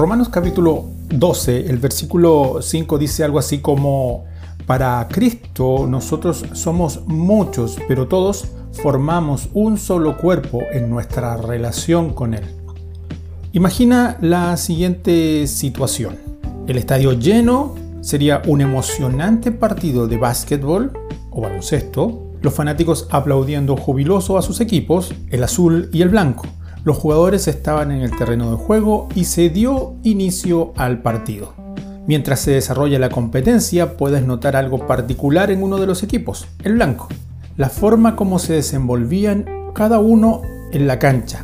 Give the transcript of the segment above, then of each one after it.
Romanos capítulo 12, el versículo 5 dice algo así como, para Cristo nosotros somos muchos, pero todos formamos un solo cuerpo en nuestra relación con Él. Imagina la siguiente situación. El estadio lleno sería un emocionante partido de básquetbol o baloncesto, los fanáticos aplaudiendo jubiloso a sus equipos, el azul y el blanco. Los jugadores estaban en el terreno de juego y se dio inicio al partido. Mientras se desarrolla la competencia, puedes notar algo particular en uno de los equipos, el blanco. La forma como se desenvolvían cada uno en la cancha.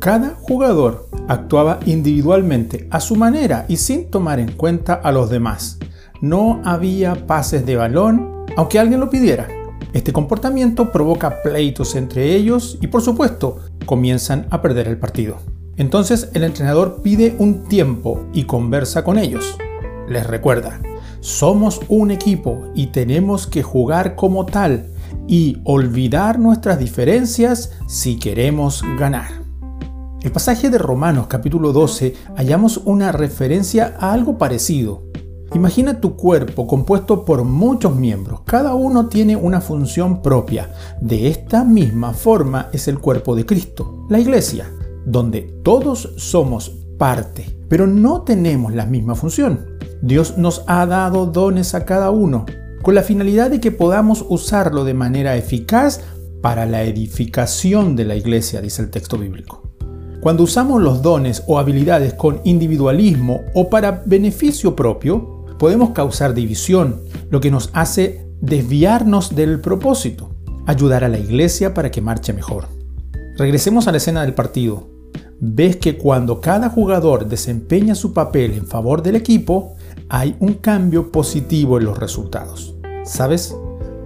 Cada jugador actuaba individualmente, a su manera y sin tomar en cuenta a los demás. No había pases de balón, aunque alguien lo pidiera. Este comportamiento provoca pleitos entre ellos y por supuesto comienzan a perder el partido. Entonces el entrenador pide un tiempo y conversa con ellos. Les recuerda, somos un equipo y tenemos que jugar como tal y olvidar nuestras diferencias si queremos ganar. El pasaje de Romanos capítulo 12 hallamos una referencia a algo parecido. Imagina tu cuerpo compuesto por muchos miembros, cada uno tiene una función propia. De esta misma forma es el cuerpo de Cristo, la iglesia, donde todos somos parte, pero no tenemos la misma función. Dios nos ha dado dones a cada uno, con la finalidad de que podamos usarlo de manera eficaz para la edificación de la iglesia, dice el texto bíblico. Cuando usamos los dones o habilidades con individualismo o para beneficio propio, podemos causar división, lo que nos hace desviarnos del propósito, ayudar a la iglesia para que marche mejor. Regresemos a la escena del partido. Ves que cuando cada jugador desempeña su papel en favor del equipo, hay un cambio positivo en los resultados. ¿Sabes?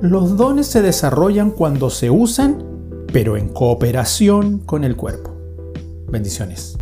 Los dones se desarrollan cuando se usan, pero en cooperación con el cuerpo. Bendiciones.